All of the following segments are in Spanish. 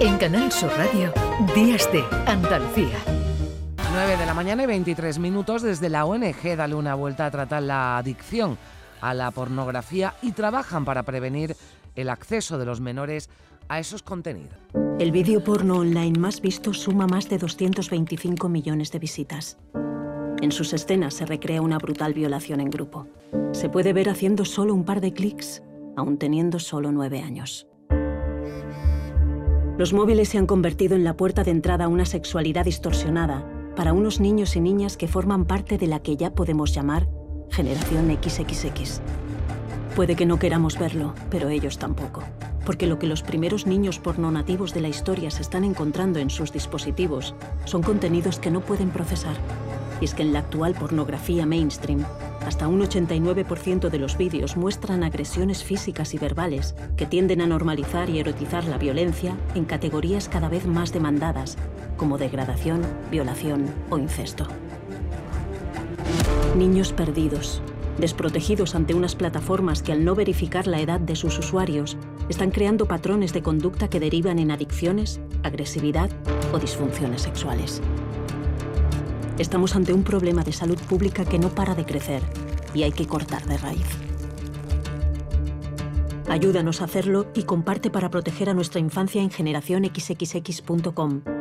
En Canal Sur Radio, Días de Andalucía. 9 de la mañana y 23 minutos desde la ONG Dale una vuelta a tratar la adicción a la pornografía y trabajan para prevenir el acceso de los menores a esos contenidos. El vídeo porno online más visto suma más de 225 millones de visitas. En sus escenas se recrea una brutal violación en grupo. Se puede ver haciendo solo un par de clics, aún teniendo solo nueve años. Los móviles se han convertido en la puerta de entrada a una sexualidad distorsionada para unos niños y niñas que forman parte de la que ya podemos llamar generación XXX. Puede que no queramos verlo, pero ellos tampoco. Porque lo que los primeros niños porno nativos de la historia se están encontrando en sus dispositivos son contenidos que no pueden procesar. Y es que en la actual pornografía mainstream, hasta un 89% de los vídeos muestran agresiones físicas y verbales que tienden a normalizar y erotizar la violencia en categorías cada vez más demandadas, como degradación, violación o incesto. Niños perdidos, desprotegidos ante unas plataformas que al no verificar la edad de sus usuarios, están creando patrones de conducta que derivan en adicciones, agresividad o disfunciones sexuales. Estamos ante un problema de salud pública que no para de crecer y hay que cortar de raíz. Ayúdanos a hacerlo y comparte para proteger a nuestra infancia en generacionxxx.com.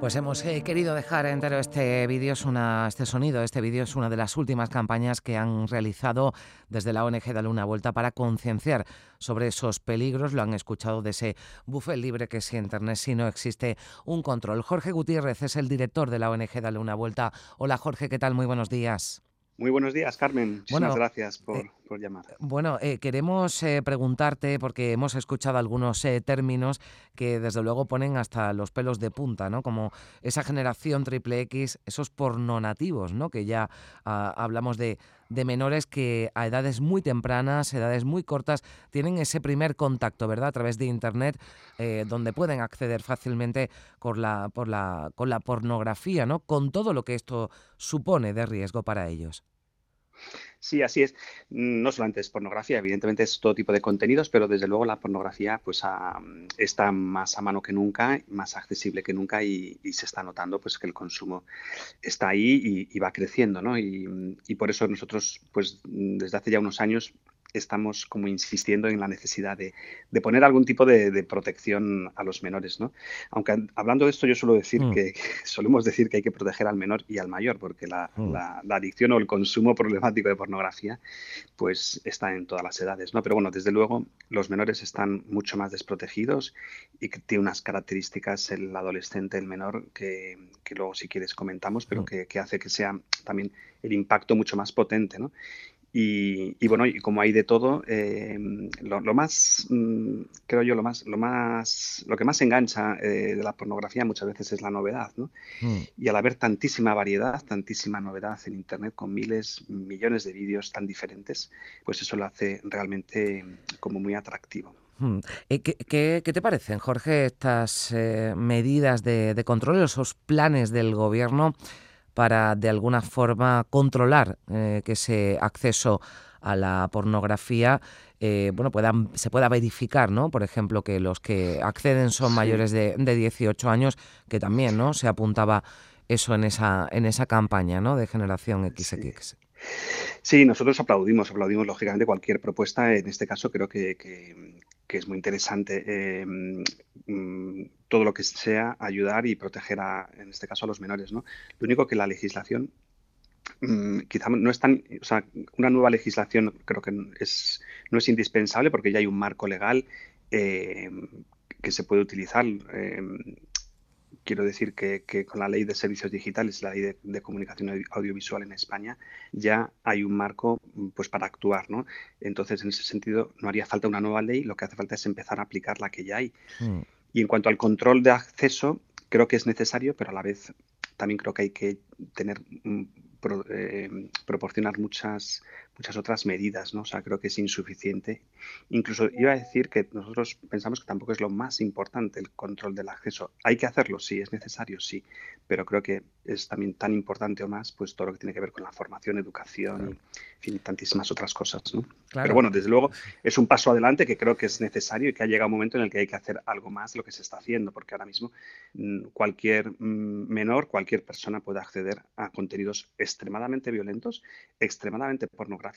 Pues hemos eh, querido dejar entero este vídeo, es una, este sonido, este vídeo es una de las últimas campañas que han realizado desde la ONG Dale una vuelta para concienciar sobre esos peligros. Lo han escuchado de ese buffet libre que es Internet si no existe un control. Jorge Gutiérrez es el director de la ONG Dale una vuelta. Hola Jorge, ¿qué tal? Muy buenos días. Muy buenos días, Carmen. Muchas gracias por, eh, por, llamar. Bueno, eh, queremos eh, preguntarte, porque hemos escuchado algunos términos que desde luego ponen hasta los pelos de punta, ¿no? Como esa generación triple X, esos pornonativos, ¿no? Que ya ah, hablamos de, de menores que a edades muy tempranas, edades muy cortas, tienen ese primer contacto, ¿verdad? A través de Internet, donde pueden acceder fácilmente con la, por la, con la pornografía, ¿no? Con todo lo que esto supone de riesgo para ellos. Sí, así es. No solamente es pornografía, evidentemente es todo tipo de contenidos, pero desde luego la pornografía pues está más a mano que nunca, más accesible que nunca y, se está notando pues que el consumo está ahí y, va creciendo, ¿no? Y, y, por eso nosotros pues desde hace ya unos años estamos como insistiendo en la necesidad de, poner algún tipo de, protección a los menores, ¿no? Aunque hablando de esto yo suelo decir mm. que, solemos decir que hay que proteger al menor y al mayor, porque mm. la, adicción o el consumo problemático de pornografía pues está en todas las edades, ¿no? Pero bueno, desde luego los menores están mucho más desprotegidos y que tiene unas características el adolescente, el menor, que, luego si quieres comentamos, pero mm. que, que hace que sea también el impacto mucho más potente, ¿no? Y, bueno, y como hay de todo, eh, lo, más, mm, creo yo, lo más, lo más, lo que más engancha eh, de la pornografía muchas veces es la novedad, ¿no? Mm. Y al haber tantísima variedad, tantísima novedad en Internet con miles, millones de vídeos tan diferentes, pues eso lo hace realmente como muy atractivo. Mm. Eh, ¿Qué, te parecen, Jorge, estas medidas de, de control, esos planes del gobierno? Para de alguna forma controlar eh, que ese acceso a la pornografía eh, bueno, puedan, se pueda verificar, ¿no? Por ejemplo, que los que acceden son mayores de, de 18 años, que también ¿no? se apuntaba eso en esa, en esa campaña ¿no? de generación XX. Sí. nosotros aplaudimos, aplaudimos lógicamente cualquier propuesta. En este caso creo que, que es muy interesante. Eh, mm, todo lo que sea ayudar y proteger, a, en este caso, a los menores. ¿no? Lo único que la legislación mm, quizá no es tan, o sea, una nueva legislación creo que es, no es indispensable porque ya hay un marco legal eh, que se puede utilizar. Eh, quiero decir que, con la ley de servicios digitales, la ley de, comunicación audiovisual en España, ya hay un marco pues, para actuar. ¿no? Entonces, en ese sentido, no haría falta una nueva ley, lo que hace falta es empezar a aplicar la que ya hay. Mm. Y en cuanto al control de acceso, creo que es necesario, pero a la vez también creo que hay que tener mm, eh, proporcionar muchas muchas otras medidas, ¿no? O sea, creo que es insuficiente. Incluso iba a decir que nosotros pensamos que tampoco es lo más importante el control del acceso. Hay que hacerlo, sí, es necesario, sí, pero creo que es también tan importante o más, pues todo lo que tiene que ver con la formación, educación y, tantísimas otras cosas, ¿no? Pero bueno, desde luego es un paso adelante que creo que es necesario y que ha llegado un momento en el que hay que hacer algo más de lo que se está haciendo, porque ahora mismo mm, cualquier mm, menor, cualquier persona puede acceder a contenidos extremadamente violentos, extremadamente pornográficos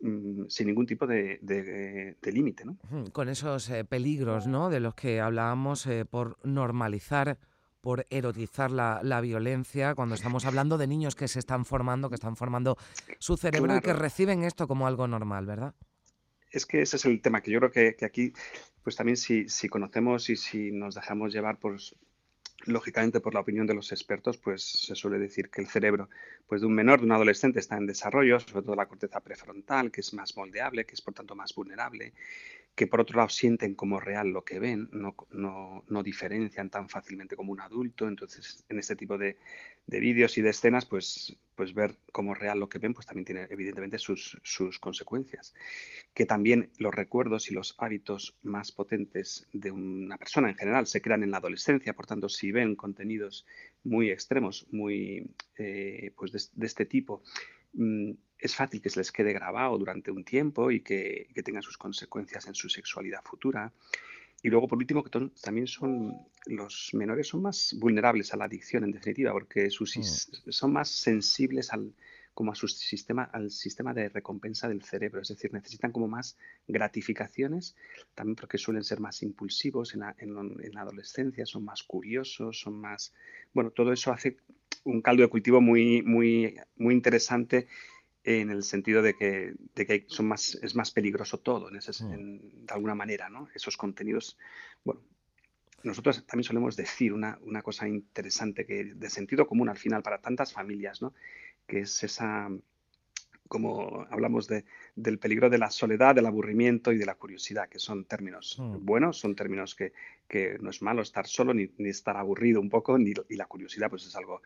Mm, sin ningún tipo de, límite. ¿no? Con esos eh, peligros ¿no? de los que hablábamos eh, por normalizar por erotizar la, violencia, cuando estamos hablando de niños que se están formando, que están formando su cerebro y que reciben esto como algo normal, ¿verdad? Es que ese es el tema, que yo creo que, aquí, pues también si, si, conocemos y si nos dejamos llevar por, lógicamente por la opinión de los expertos, pues se suele decir que el cerebro pues, de un menor, de un adolescente, está en desarrollo, sobre todo la corteza prefrontal, que es más moldeable, que es por tanto más vulnerable, que por otro lado sienten como real lo que ven, no, no, diferencian tan fácilmente como un adulto. Entonces, en este tipo de, vídeos y de escenas, pues, pues ver como real lo que ven, pues también tiene evidentemente sus, sus consecuencias. Que también los recuerdos y los hábitos más potentes de una persona en general se crean en la adolescencia, por tanto, si ven contenidos muy extremos, muy eh, pues de, este tipo, mm, es fácil que se les quede grabado durante un tiempo y que, tengan sus consecuencias en su sexualidad futura. Y luego, por último, que también son los menores son más vulnerables a la adicción, en definitiva, porque sus, mm. son más sensibles al, como a su sistema, al sistema de recompensa del cerebro, es decir, necesitan como más gratificaciones, también porque suelen ser más impulsivos en la, en la adolescencia, son más curiosos, son más, bueno, todo eso hace un caldo de cultivo muy, muy, muy interesante en el sentido de que, de que son más, es más peligroso todo, en ese, mm. de alguna manera, ¿no? Esos contenidos, bueno, nosotros también solemos decir una, una, cosa interesante que de sentido común al final para tantas familias, ¿no? Que es esa, como hablamos de, del peligro de la soledad, del aburrimiento y de la curiosidad, que son términos mm. buenos, son términos que, que, no es malo estar solo ni, ni estar aburrido un poco, ni, y la curiosidad pues es algo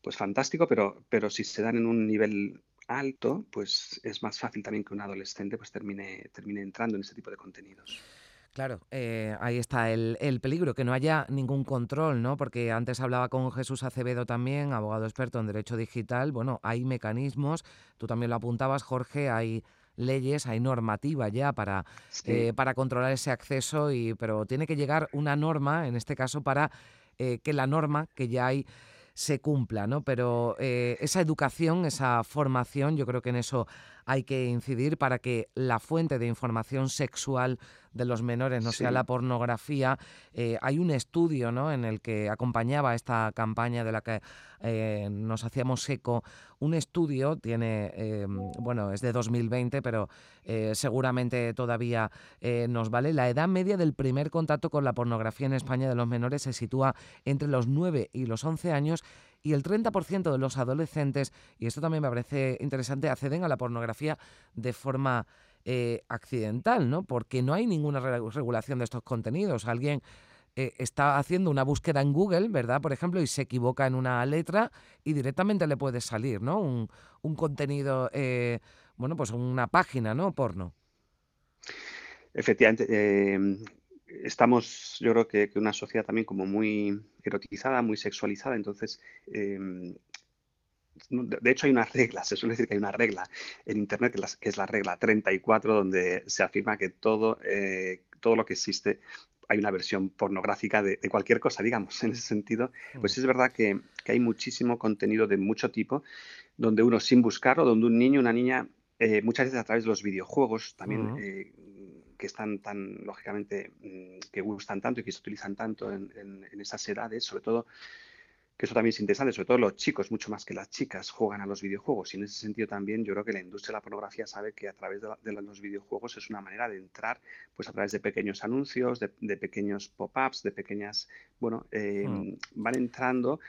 pues fantástico, pero, pero si se dan en un nivel alto, pues es más fácil también que un adolescente pues termine, termine entrando en este tipo de contenidos. Claro, eh, ahí está el, peligro, que no haya ningún control, ¿no? Porque antes hablaba con Jesús Acevedo también, abogado experto en derecho digital. Bueno, hay mecanismos, tú también lo apuntabas, Jorge, hay leyes, hay normativa ya para, eh, para controlar ese acceso, y, pero tiene que llegar una norma, en este caso, para eh, que la norma que ya hay se cumpla, ¿no? Pero eh, esa educación, esa formación, yo creo que en eso hay que incidir para que la fuente de información sexual de los menores no sea la pornografía. Eh, hay un estudio ¿no? en el que acompañaba esta campaña de la que eh, nos hacíamos eco. Un estudio tiene, em, bueno, es de 2020, pero seguramente todavía nos vale. La edad media del primer contacto con la pornografía en España de los menores se sitúa entre los 9 y los 11 años y el 30% de los adolescentes, y esto también me parece interesante, acceden a la pornografía de forma eh, accidental, ¿no? Porque no hay ninguna regulación de estos contenidos. Alguien eh, está haciendo una búsqueda en Google, ¿verdad? Por ejemplo, y se equivoca en una letra y directamente le puede salir, ¿no? Un, contenido, eh, bueno, pues una página, ¿no? Porno. Efectivamente estamos, yo creo que, una sociedad también como muy erotizada, muy sexualizada, entonces, em, de hecho hay una regla, se suele decir que hay una regla en Internet que, es la regla 34, donde se afirma que todo, eh, todo lo que existe hay una versión pornográfica de, cualquier cosa, digamos, en ese sentido, pues mm. es verdad que, hay muchísimo contenido de mucho tipo, donde uno sin buscarlo, donde un niño, una niña, eh, muchas veces a través de los videojuegos también eh, que están tan, lógicamente, mm, que gustan tanto y que se utilizan tanto en, esas edades, sobre todo, que eso también es interesante, sobre todo los chicos, mucho más que las chicas, juegan a los videojuegos. Y en ese sentido también yo creo que la industria de la pornografía sabe que a través de, los videojuegos es una manera de entrar, pues a través de pequeños anuncios, de, pequeños pop-ups, de pequeñas, bueno, eh, hmm. van entrando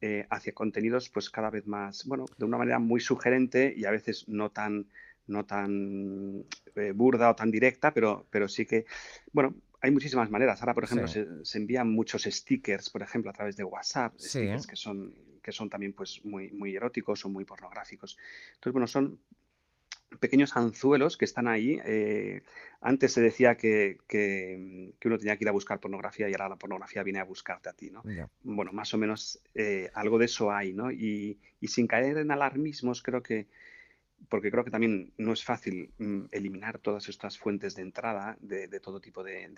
eh, hacia contenidos pues cada vez más, bueno, de una manera muy sugerente y a veces no tan no tan eh, burda o tan directa, pero, pero sí que, bueno, hay muchísimas maneras. Ahora, por ejemplo, se, envían muchos stickers, por ejemplo, a través de WhatsApp, stickers que son que son también pues muy, muy eróticos o muy pornográficos. Entonces, bueno, son pequeños anzuelos que están ahí. Eh, antes se decía que, que, uno tenía que ir a buscar pornografía y ahora la pornografía viene a buscarte a ti, ¿no? Bueno, más o menos eh, algo de eso hay, ¿no? Y, y, sin caer en alarmismos, creo que porque creo que también no es fácil mm, eliminar todas estas fuentes de entrada de, todo tipo de,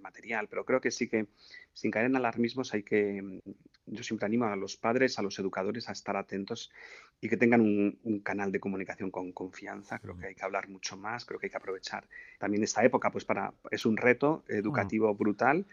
material, pero creo que sí que sin caer en alarmismos hay que, mm, yo siempre animo a los padres, a los educadores a estar atentos y que tengan un, un canal de comunicación con confianza, creo que hay que hablar mucho más, creo que hay que aprovechar también esta época, pues para, es un reto educativo brutal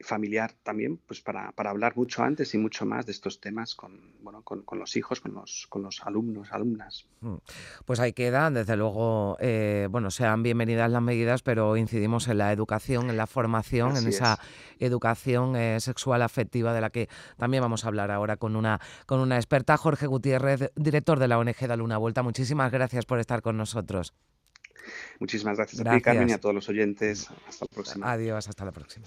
familiar también, pues para, para, hablar mucho antes y mucho más de estos temas con, bueno, con, con los hijos, con los, con los alumnos, alumnas. Mm. Pues ahí queda, desde luego, eh, bueno, sean bienvenidas las medidas, pero incidimos en la educación, en la formación, en esa educación eh, sexual afectiva de la que también vamos a hablar ahora con una, con una experta, Jorge Gutiérrez, director de la ONG Dale una Vuelta. Muchísimas gracias por estar con nosotros. Muchísimas gracias, gracias. a ti, Carmen, y a todos los oyentes. Hasta la próxima. Adiós, hasta la próxima.